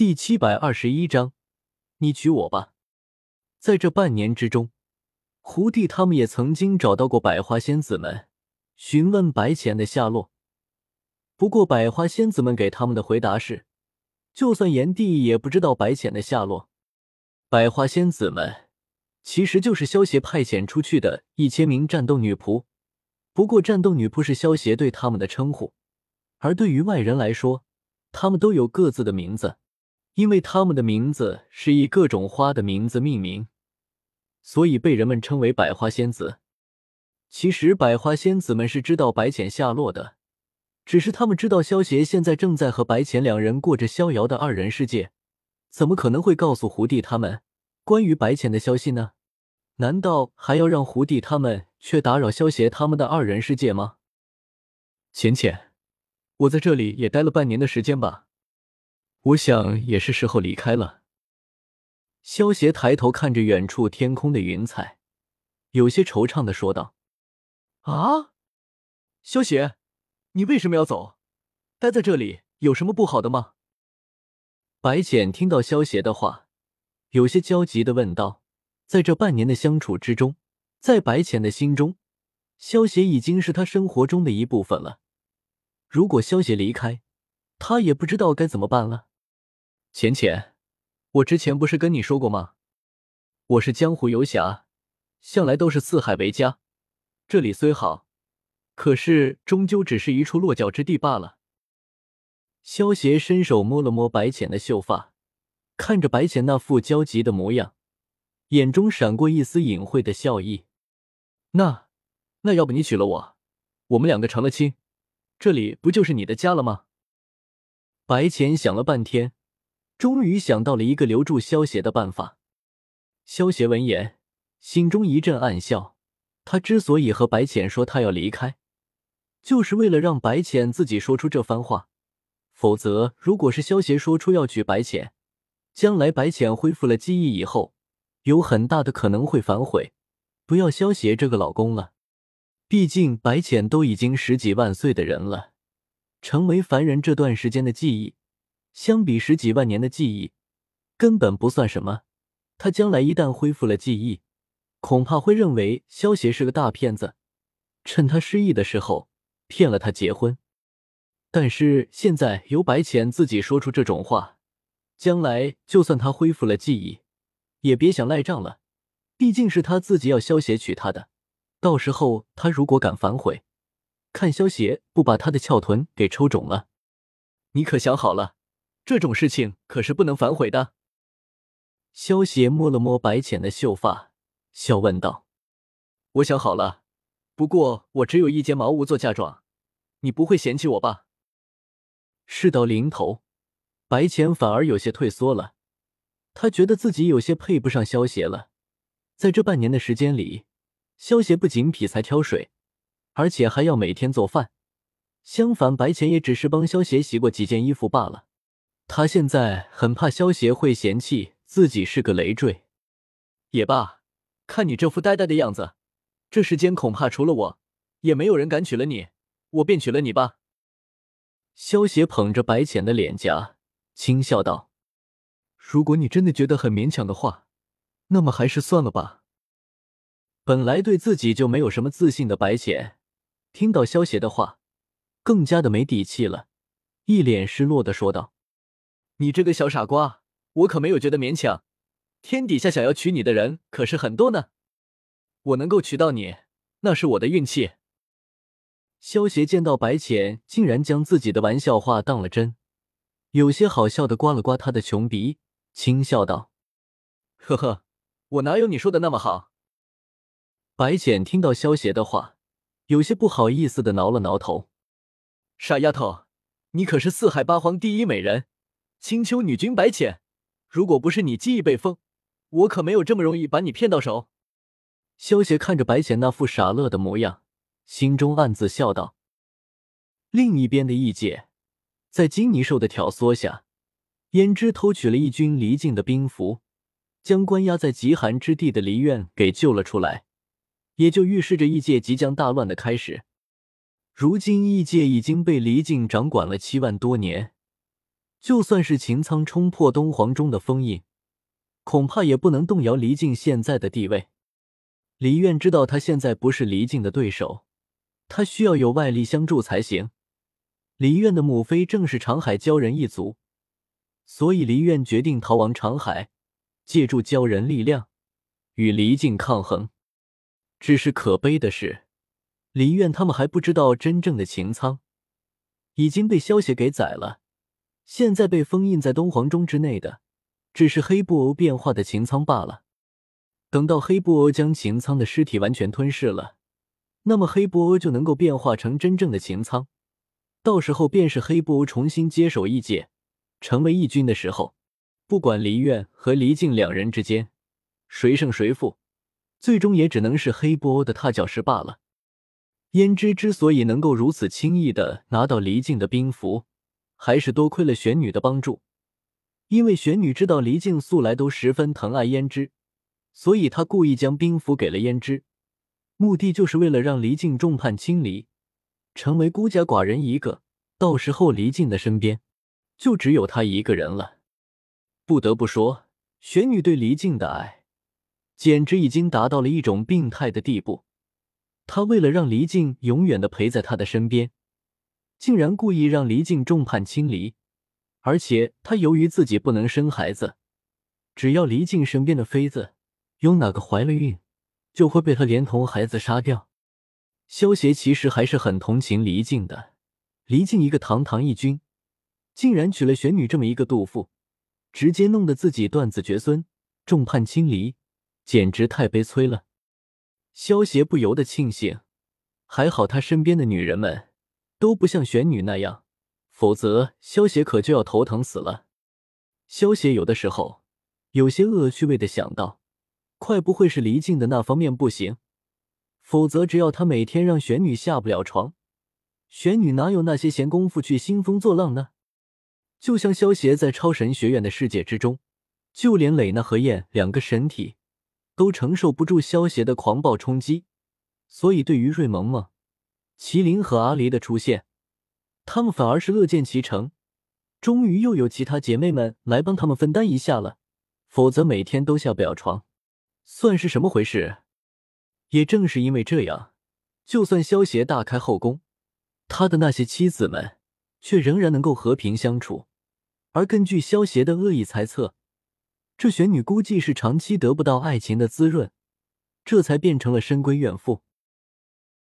第七百二十一章，你娶我吧。在这半年之中，胡帝他们也曾经找到过百花仙子们，询问白浅的下落。不过，百花仙子们给他们的回答是，就算炎帝也不知道白浅的下落。百花仙子们其实就是萧协派遣出去的一千名战斗女仆，不过战斗女仆是萧协对他们的称呼，而对于外人来说，他们都有各自的名字。因为他们的名字是以各种花的名字命名，所以被人们称为百花仙子。其实百花仙子们是知道白浅下落的，只是他们知道萧协现在正在和白浅两人过着逍遥的二人世界，怎么可能会告诉胡弟他们关于白浅的消息呢？难道还要让胡弟他们去打扰萧协他们的二人世界吗？浅浅，我在这里也待了半年的时间吧。我想也是时候离开了。萧协抬头看着远处天空的云彩，有些惆怅的说道：“啊，萧协，你为什么要走？待在这里有什么不好的吗？”白浅听到萧协的话，有些焦急的问道：“在这半年的相处之中，在白浅的心中，萧协已经是他生活中的一部分了。如果萧协离开，他也不知道该怎么办了。”浅浅，我之前不是跟你说过吗？我是江湖游侠，向来都是四海为家。这里虽好，可是终究只是一处落脚之地罢了。萧协伸手摸了摸白浅的秀发，看着白浅那副焦急的模样，眼中闪过一丝隐晦的笑意。那，那要不你娶了我，我们两个成了亲，这里不就是你的家了吗？白浅想了半天。终于想到了一个留住萧协的办法。萧协闻言，心中一阵暗笑。他之所以和白浅说他要离开，就是为了让白浅自己说出这番话。否则，如果是萧协说出要娶白浅，将来白浅恢复了记忆以后，有很大的可能会反悔，不要萧协这个老公了。毕竟白浅都已经十几万岁的人了，成为凡人这段时间的记忆。相比十几万年的记忆，根本不算什么。他将来一旦恢复了记忆，恐怕会认为萧协是个大骗子，趁他失忆的时候骗了他结婚。但是现在由白浅自己说出这种话，将来就算他恢复了记忆，也别想赖账了。毕竟是他自己要萧协娶她的，到时候他如果敢反悔，看萧协不把他的翘臀给抽肿了。你可想好了？这种事情可是不能反悔的。萧邪摸了摸白浅的秀发，笑问道：“我想好了，不过我只有一间茅屋做嫁妆，你不会嫌弃我吧？”事到临头，白浅反而有些退缩了。他觉得自己有些配不上萧邪了。在这半年的时间里，萧邪不仅劈柴挑水，而且还要每天做饭。相反，白浅也只是帮萧邪洗过几件衣服罢了。他现在很怕萧协会嫌弃自己是个累赘，也罢，看你这副呆呆的样子，这世间恐怕除了我，也没有人敢娶了你，我便娶了你吧。萧协捧着白浅的脸颊，轻笑道：“如果你真的觉得很勉强的话，那么还是算了吧。”本来对自己就没有什么自信的白浅，听到萧协的话，更加的没底气了，一脸失落的说道。你这个小傻瓜，我可没有觉得勉强。天底下想要娶你的人可是很多呢，我能够娶到你，那是我的运气。萧协见到白浅竟然将自己的玩笑话当了真，有些好笑的刮了刮他的穷鼻，轻笑道：“呵呵，我哪有你说的那么好？”白浅听到萧协的话，有些不好意思的挠了挠头：“傻丫头，你可是四海八荒第一美人。”青丘女君白浅，如果不是你记忆被封，我可没有这么容易把你骗到手。萧协看着白浅那副傻乐的模样，心中暗自笑道。另一边的异界，在金泥兽的挑唆下，胭脂偷取了一军离境的兵符，将关押在极寒之地的离院给救了出来，也就预示着异界即将大乱的开始。如今异界已经被离境掌管了七万多年。就算是秦苍冲破东皇钟的封印，恐怕也不能动摇黎静现在的地位。李苑知道他现在不是黎静的对手，他需要有外力相助才行。李苑的母妃正是长海鲛人一族，所以黎苑决定逃往长海，借助鲛人力量与黎静抗衡。只是可悲的是，黎苑他们还不知道真正的秦苍已经被萧协给宰了。现在被封印在东皇钟之内的，只是黑布偶变化的秦苍罢了。等到黑布偶将秦苍的尸体完全吞噬了，那么黑布偶就能够变化成真正的秦苍。到时候便是黑布偶重新接手异界，成为异军的时候，不管离苑和离境两人之间谁胜谁负。最终也只能是黑布欧的踏脚石罢了。胭脂之所以能够如此轻易的拿到离境的兵符，还是多亏了玄女的帮助。因为玄女知道离境素来都十分疼爱胭脂，所以她故意将兵符给了胭脂，目的就是为了让离境众叛亲离，成为孤家寡人一个。到时候离境的身边就只有他一个人了。不得不说，玄女对离境的爱。简直已经达到了一种病态的地步。她为了让黎静永远的陪在她的身边，竟然故意让黎静众叛亲离。而且他由于自己不能生孩子，只要黎静身边的妃子有哪个怀了孕，就会被他连同孩子杀掉。萧协其实还是很同情黎静的。黎静一个堂堂义军，竟然娶了玄女这么一个妒妇，直接弄得自己断子绝孙，众叛亲离。简直太悲催了，萧协不由得庆幸，还好他身边的女人们都不像玄女那样，否则萧协可就要头疼死了。萧协有的时候有些恶趣味的想到，快不会是离境的那方面不行，否则只要他每天让玄女下不了床，玄女哪有那些闲工夫去兴风作浪呢？就像萧协在超神学院的世界之中，就连蕾娜和燕两个神体。都承受不住萧协的狂暴冲击，所以对于瑞萌萌、麒麟和阿离的出现，他们反而是乐见其成。终于又有其他姐妹们来帮他们分担一下了，否则每天都下不了床，算是什么回事？也正是因为这样，就算萧协大开后宫，他的那些妻子们却仍然能够和平相处。而根据萧协的恶意猜测。这玄女估计是长期得不到爱情的滋润，这才变成了深闺怨妇。